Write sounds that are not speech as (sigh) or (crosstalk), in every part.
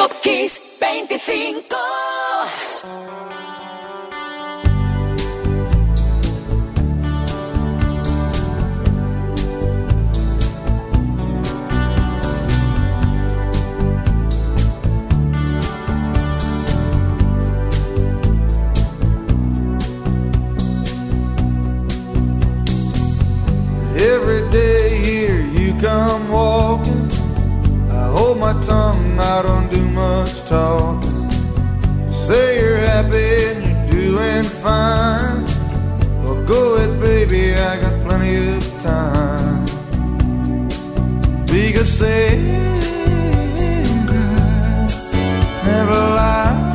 Top Kiss 25. My tongue, I don't do much. You say you're happy and you're doing fine. Well, go ahead, baby, I got plenty of time. Because say never lie.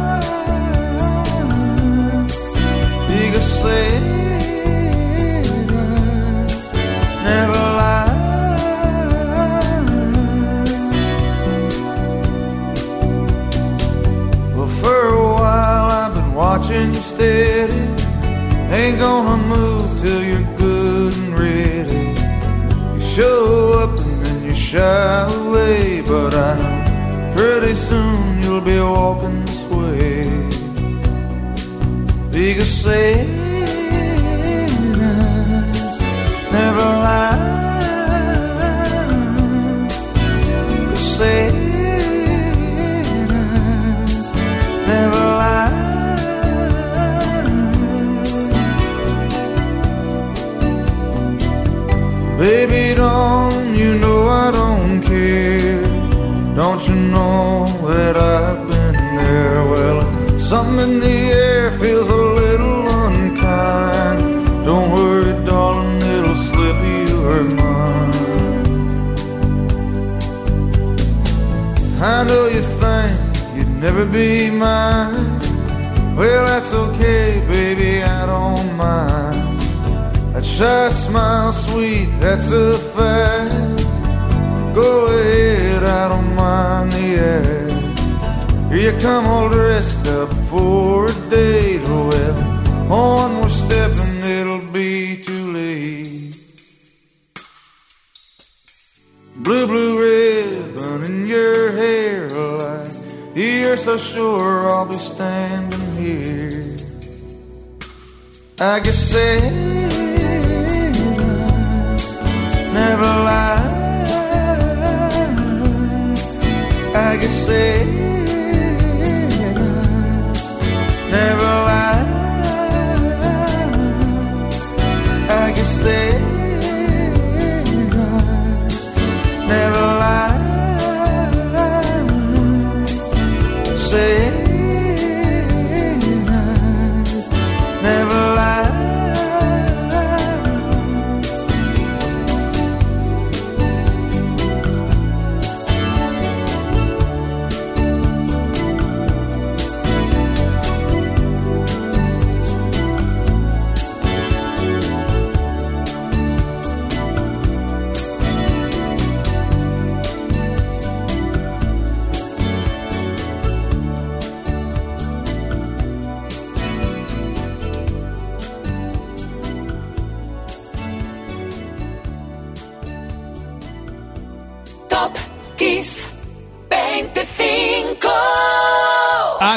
Watching you steady. Ain't gonna move till you're good and ready. You show up and then you shy away, but I know pretty soon you'll be walking this way. Because say never lie. Don't you know I don't care? Don't you know that I've been there? Well, something in the air feels a little unkind. Don't worry, darling, it'll slip your mind. I know you think you'd never be mine. Well, that's okay, baby, I don't mind. That shy smile, sweet, that's a fact. Go ahead, I don't mind the act. Here you come all dressed up for a date. Oh, well, one more step and it'll be too late. Blue, blue ribbon in your hair, like you're so sure I'll be standing here. I guess Santa's never lies. I can say never lies. I can say never lies. Say.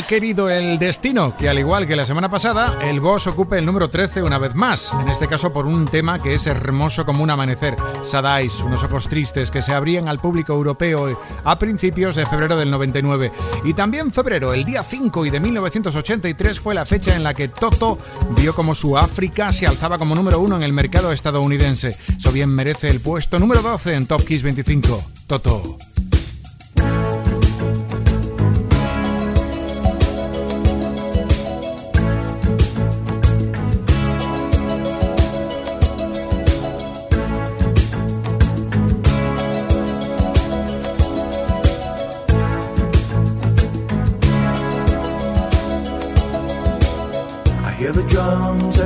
Querido el destino que, al igual que la semana pasada, el Boss ocupe el número 13 una vez más. En este caso, por un tema que es hermoso como un amanecer. Sad unos ojos tristes que se abrían al público europeo a principios de febrero del 99. Y también febrero, el día 5 y de 1983, fue la fecha en la que Toto vio como su África se alzaba como número uno en el mercado estadounidense. Eso bien merece el puesto número 12 en Top Kiss 25. Toto.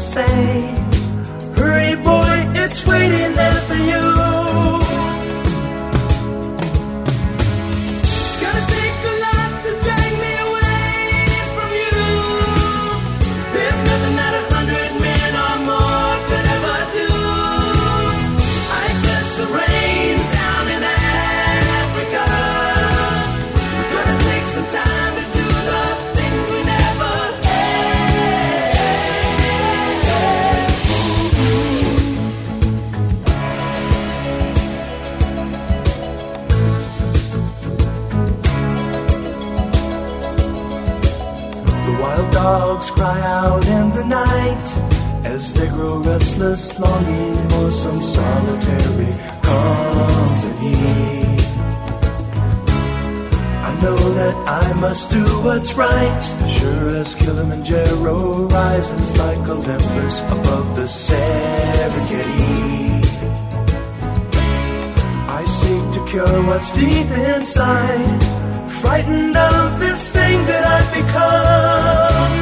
say. Kilimanjaro rises like Olympus above the Serengeti. I seek to cure what's deep inside, frightened of this thing that I've become.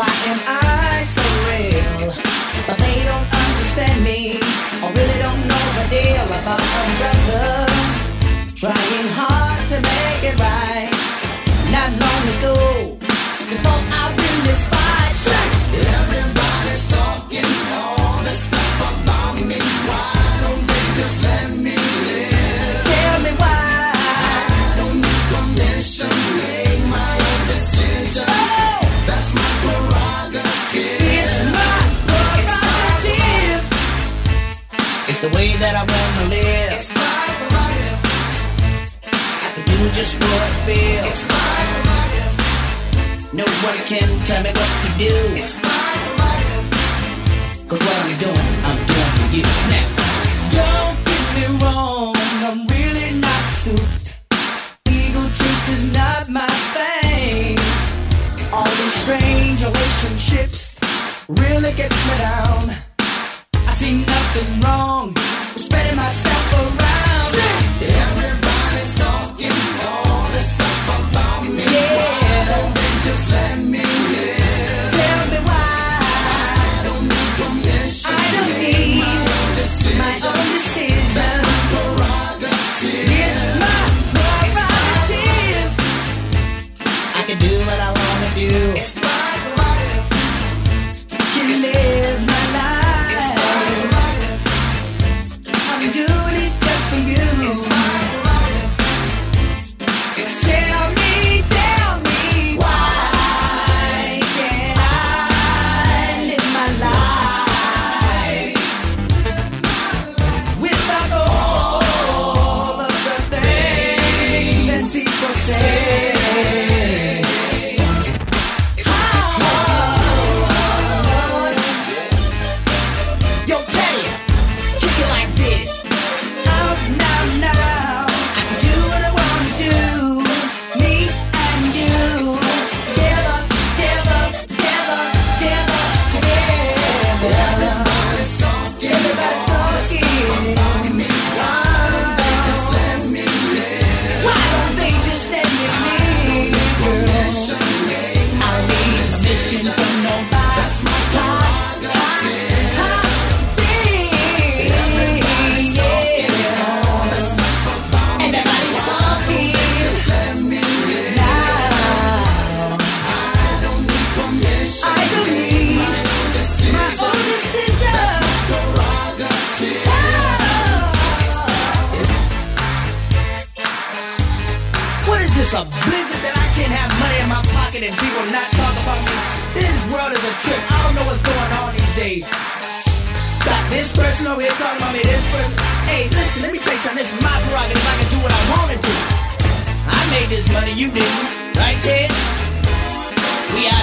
why am I? just what I feel. It's my life. Nobody can tell me what to do. It's my life. Cause what I'm doing, I'm doing for you. Now, don't get me wrong, I'm really not suited. Eagle trips is not my thing. All these strange relationships really gets me down. I see nothing wrong with spending myself.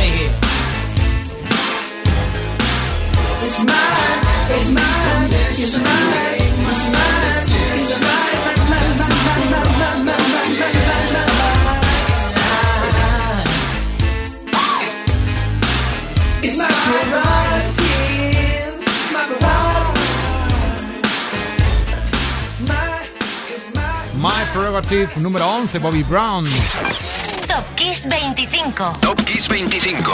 Here. It's mine, it's mine, it's mine, it's mine, it's mine. It's my prerogative. It's my prerogative. My Prerogative número 11, Bobby Brown. Top Kiss 25. Top Kiss 25.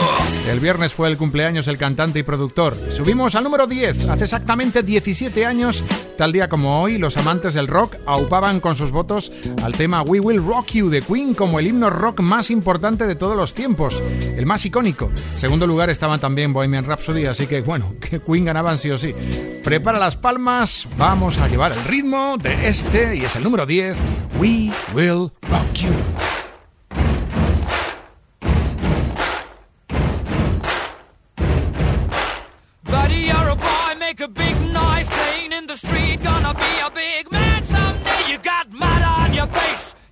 El viernes fue el cumpleaños del cantante y productor. Subimos al número 10. Hace exactamente 17 años, tal día como hoy, los amantes del rock aupaban con sus votos al tema We Will Rock You de Queen como el himno rock más importante de todos los tiempos, el más icónico. Segundo lugar estaban también Bohemian Rhapsody, así que bueno, (laughs) que Queen ganaban sí o sí. Prepara las palmas, vamos a llevar el ritmo de este y es el número 10, We Will Rock You.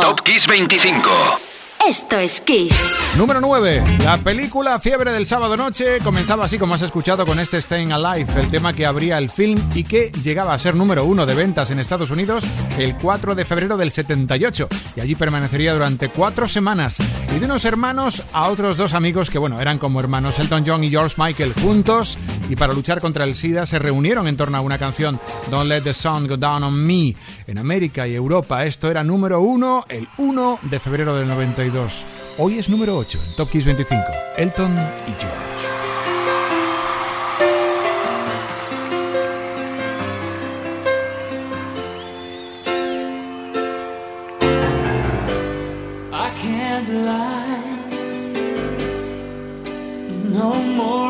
Top Kiss 25. Esto es Kiss. Número 9. La película Fiebre del sábado noche comenzaba así como has escuchado con este Staying Alive, el tema que abría el film y que llegaba a ser número uno de ventas en Estados Unidos el 4 de febrero del 78 y allí permanecería durante cuatro semanas. Y de unos hermanos a otros dos amigos que bueno, eran como hermanos Elton John y George Michael juntos y para luchar contra el SIDA se reunieron en torno a una canción Don't Let the Sun Go Down on Me. En América y Europa esto era número uno el 1 de febrero del 92. Hoy es número 8 en Top Kiss 25. Elton y George. No more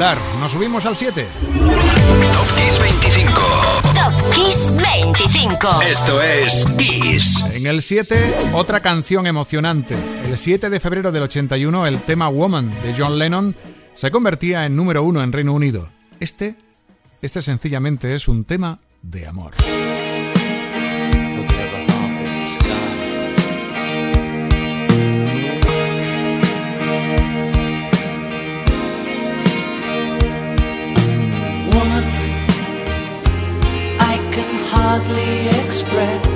Nos subimos al 7. Top Kiss 25. Top Kiss 25. Esto es Kiss. En el 7, otra canción emocionante. El 7 de febrero del 81, el tema Woman de John Lennon se convertía en número 1 en Reino Unido. Este, este sencillamente es un tema de amor. hardly express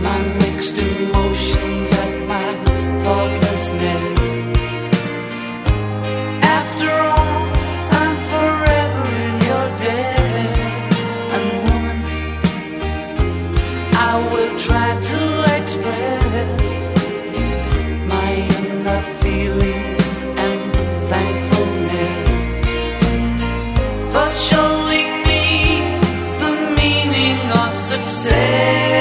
my mixed emotions. success.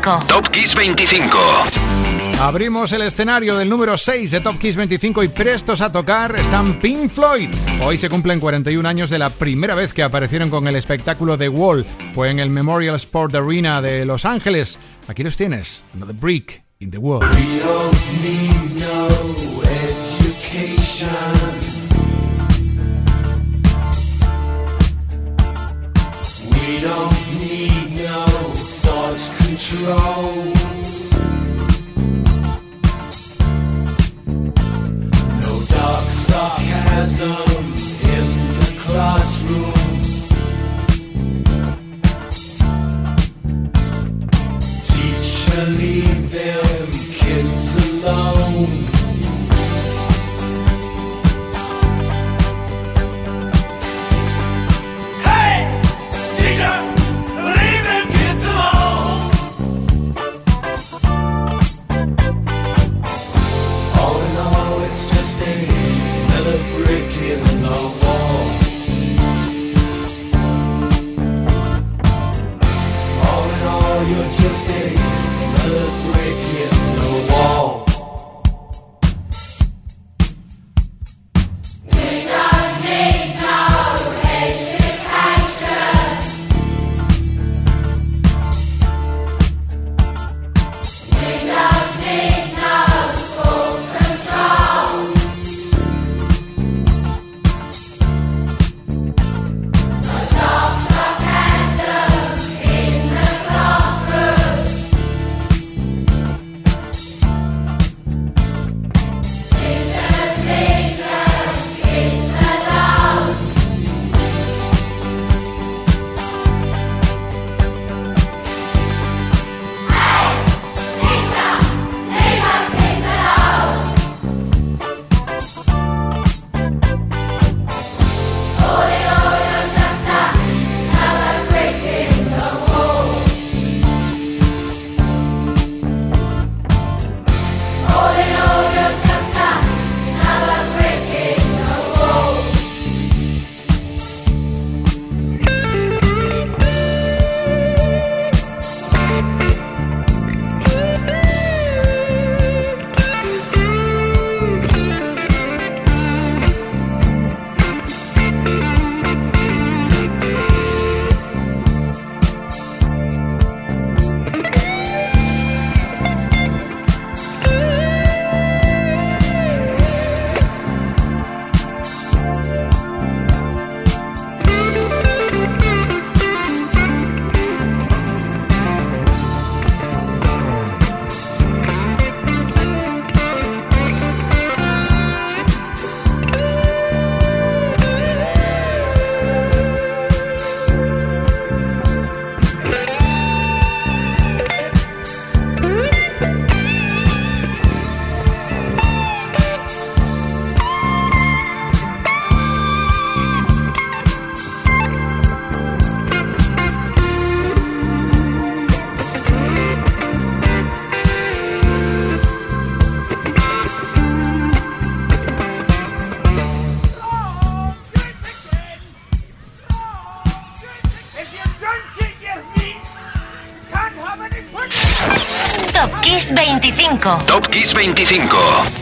Top Kiss 25. Abrimos el escenario del número 6 de Top Kiss 25 y prestos a tocar están Pink Floyd. Hoy se cumplen 41 años de la primera vez que aparecieron con el espectáculo The Wall. Fue en el Memorial Sport Arena de Los Ángeles. Aquí los tienes, Another Brick in the Wall. 25. Top Kiss 25.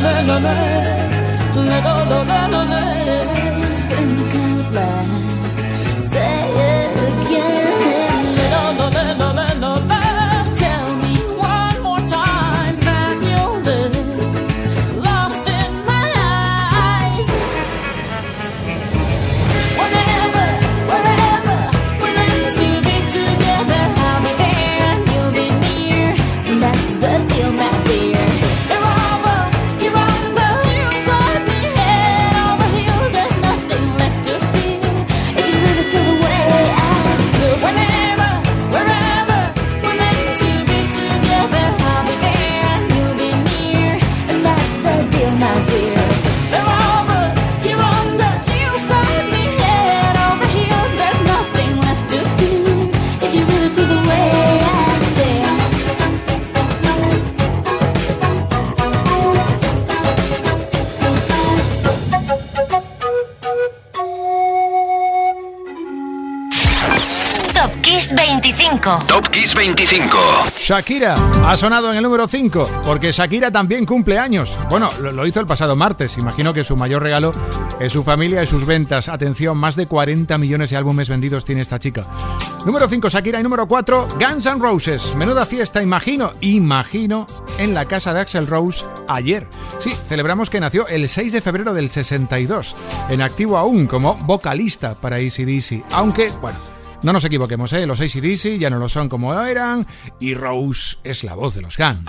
Δεν αμέσω, δεν αγαπώ, δεν αμέσω. 25. Top Kiss 25. Shakira ha sonado en el número 5 porque Shakira también cumple años. Bueno, lo, lo hizo el pasado martes. Imagino que su mayor regalo es su familia y sus ventas. Atención, más de 40 millones de álbumes vendidos tiene esta chica. Número 5 Shakira y número 4 Guns N' Roses. Menuda fiesta, imagino, imagino en la casa de Axel Rose ayer. Sí, celebramos que nació el 6 de febrero del 62, en activo aún como vocalista para ACDC. Aunque, bueno, no nos equivoquemos, ¿eh? los ACDC ya no lo son como eran y Rose es la voz de los Guns.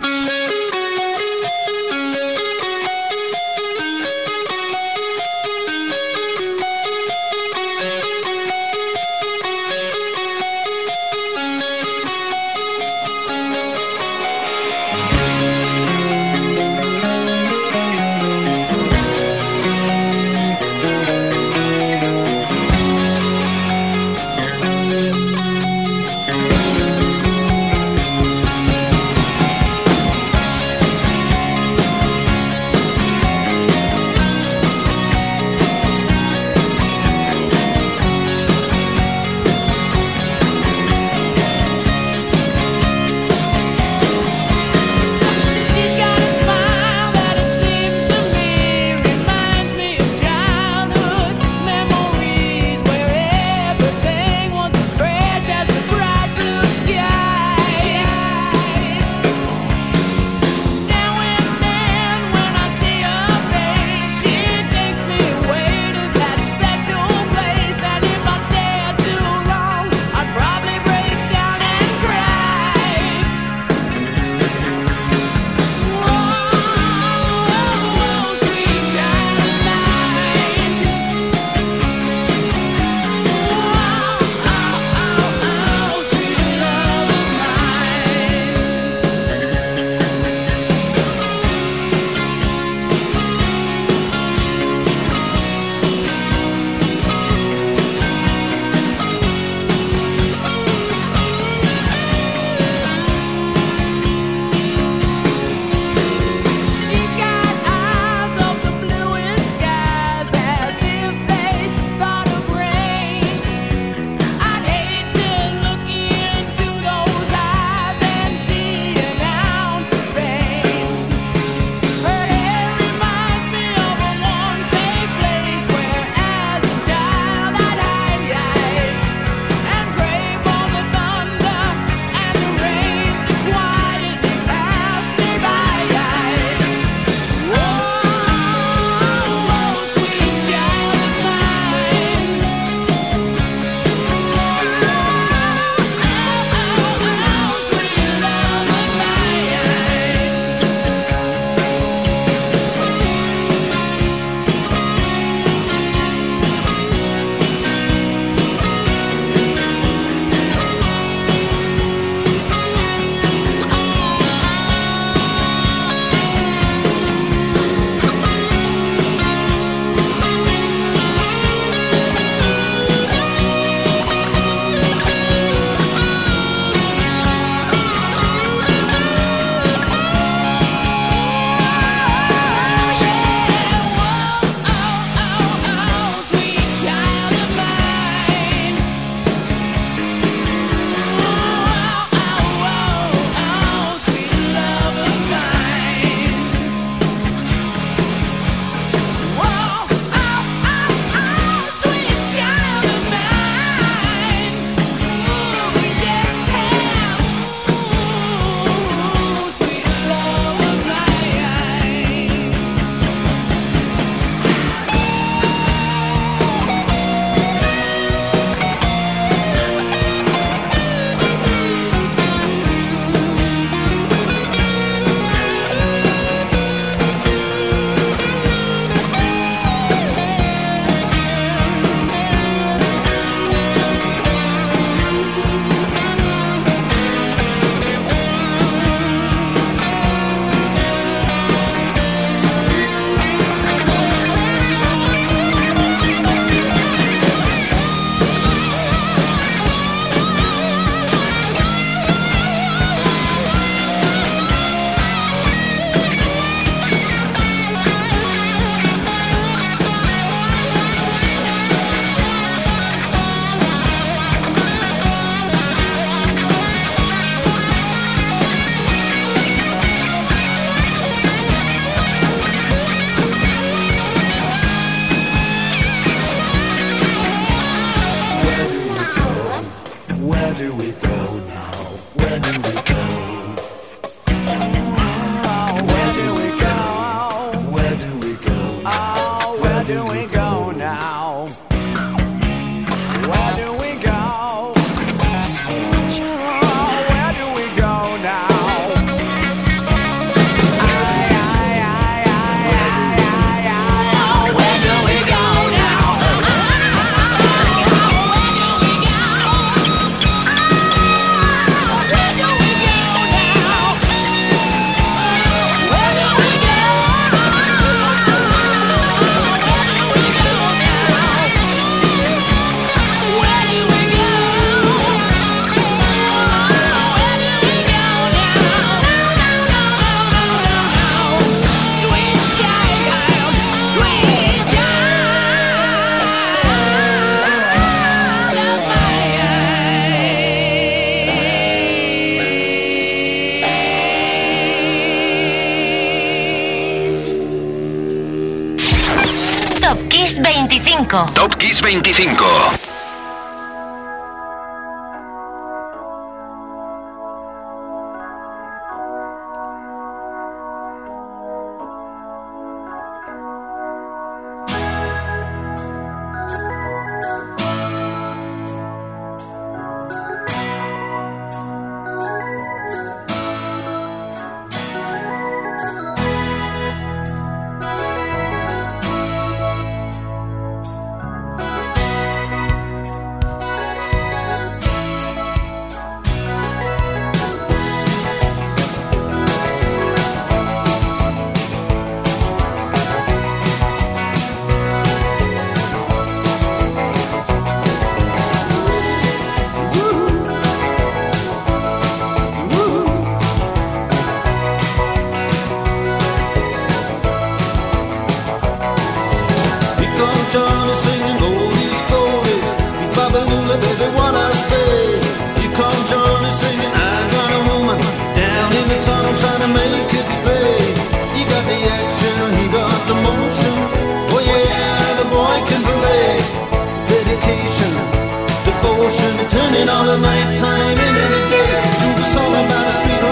Top Kiss 25. out of into the day. Do the song about a sweet.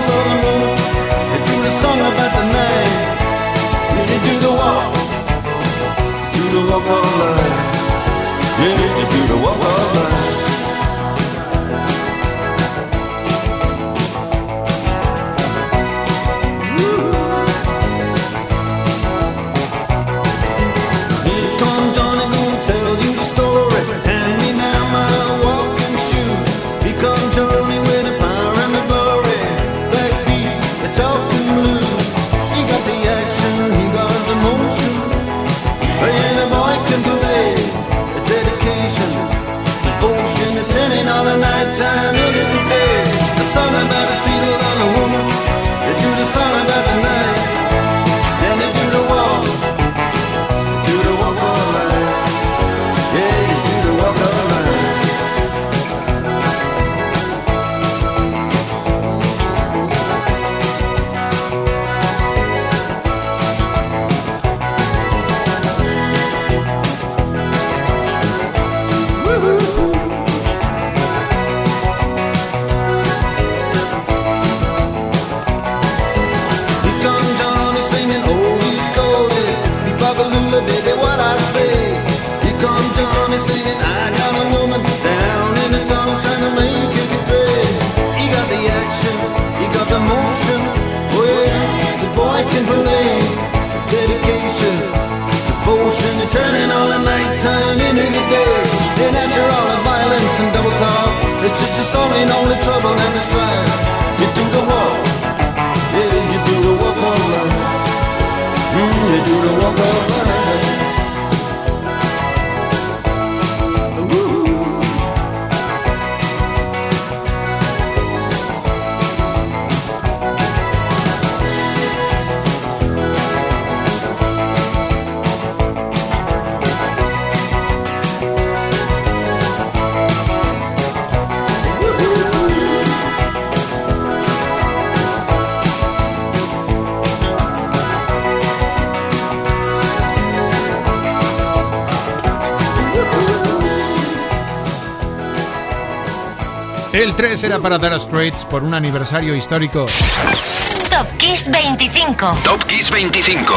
And do the song about the night. Do the walk, do the walk of life. Yeah, you do the walk of life. turning all the nighttime into the day. And after all the violence and double talk, it's just a song in all the trouble and the strife. You do the walk, yeah, you do the walk of life, Mm, you do the walk all right. El 3 era para Dire Straits por un aniversario histórico. Top Kiss 25. Top Kiss 25.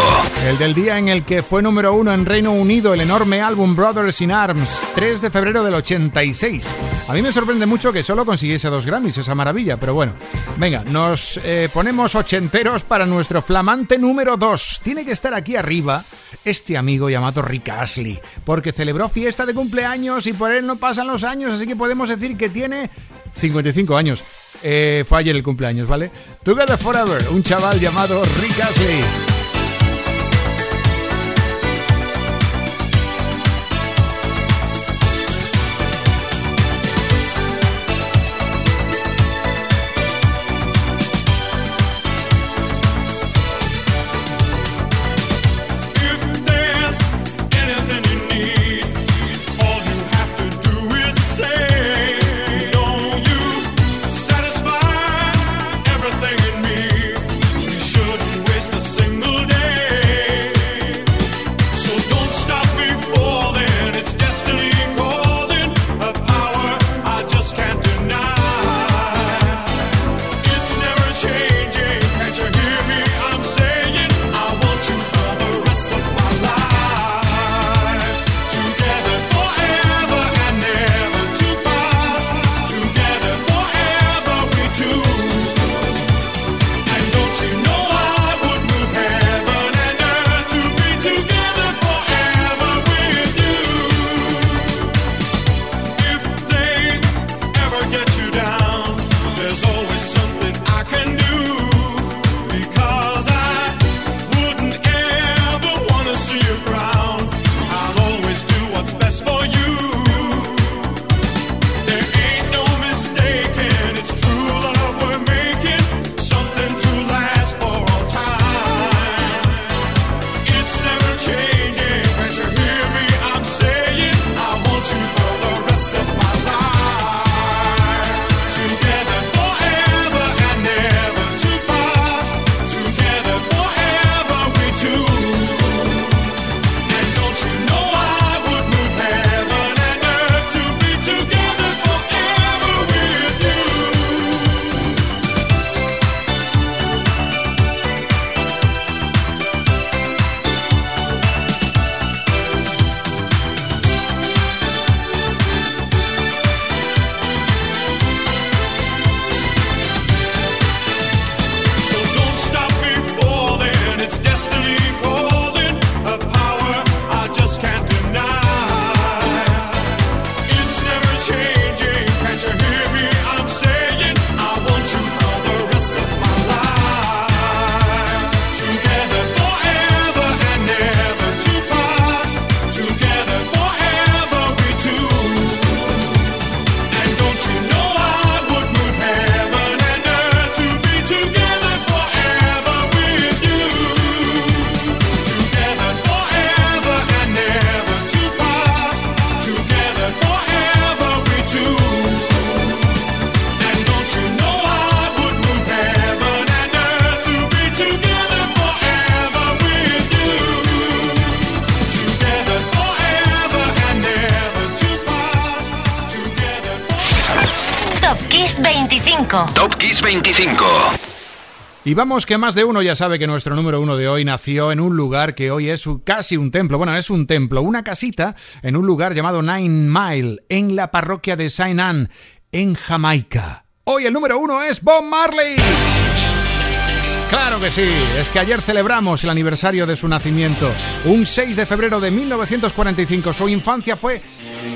El del día en el que fue número uno en Reino Unido el enorme álbum Brothers in Arms, 3 de febrero del 86. A mí me sorprende mucho que solo consiguiese dos Grammys, esa maravilla, pero bueno. Venga, nos eh, ponemos ochenteros para nuestro flamante número 2. Tiene que estar aquí arriba este amigo llamado Rick Astley, porque celebró fiesta de cumpleaños y por él no pasan los años, así que podemos decir que tiene 55 años. Eh, fue ayer el cumpleaños, ¿vale? Together Forever, un chaval llamado Rick Astley. Y vamos que más de uno ya sabe que nuestro número uno de hoy nació en un lugar que hoy es casi un templo. Bueno, es un templo, una casita en un lugar llamado Nine Mile, en la parroquia de Saint Anne, en Jamaica. Hoy el número uno es Bob Marley. Claro que sí, es que ayer celebramos el aniversario de su nacimiento, un 6 de febrero de 1945. Su infancia fue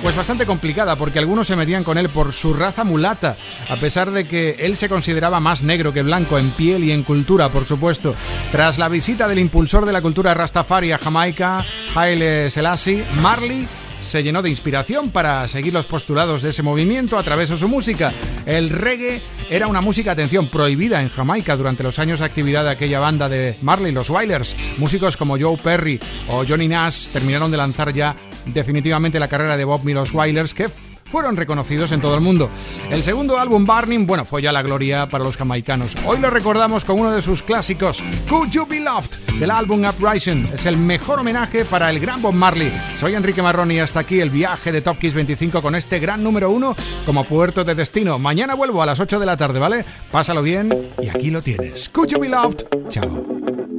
pues bastante complicada porque algunos se metían con él por su raza mulata, a pesar de que él se consideraba más negro que blanco en piel y en cultura, por supuesto. Tras la visita del impulsor de la cultura Rastafari a Jamaica, Haile Selassie, Marley se llenó de inspiración para seguir los postulados de ese movimiento a través de su música. El reggae era una música, atención, prohibida en Jamaica durante los años de actividad de aquella banda de Marley, los Wailers. Músicos como Joe Perry o Johnny Nash terminaron de lanzar ya definitivamente la carrera de Bob y los Wailers, que fueron reconocidos en todo el mundo. El segundo álbum, Burning, bueno, fue ya la gloria para los jamaicanos. Hoy lo recordamos con uno de sus clásicos, Could You Be Loved? del álbum Uprising. Es el mejor homenaje para el gran Bob Marley. Soy Enrique Marroni y hasta aquí el viaje de Top Kiss 25 con este gran número uno como puerto de destino. Mañana vuelvo a las 8 de la tarde, ¿vale? Pásalo bien y aquí lo tienes. Could you be loved? Chao.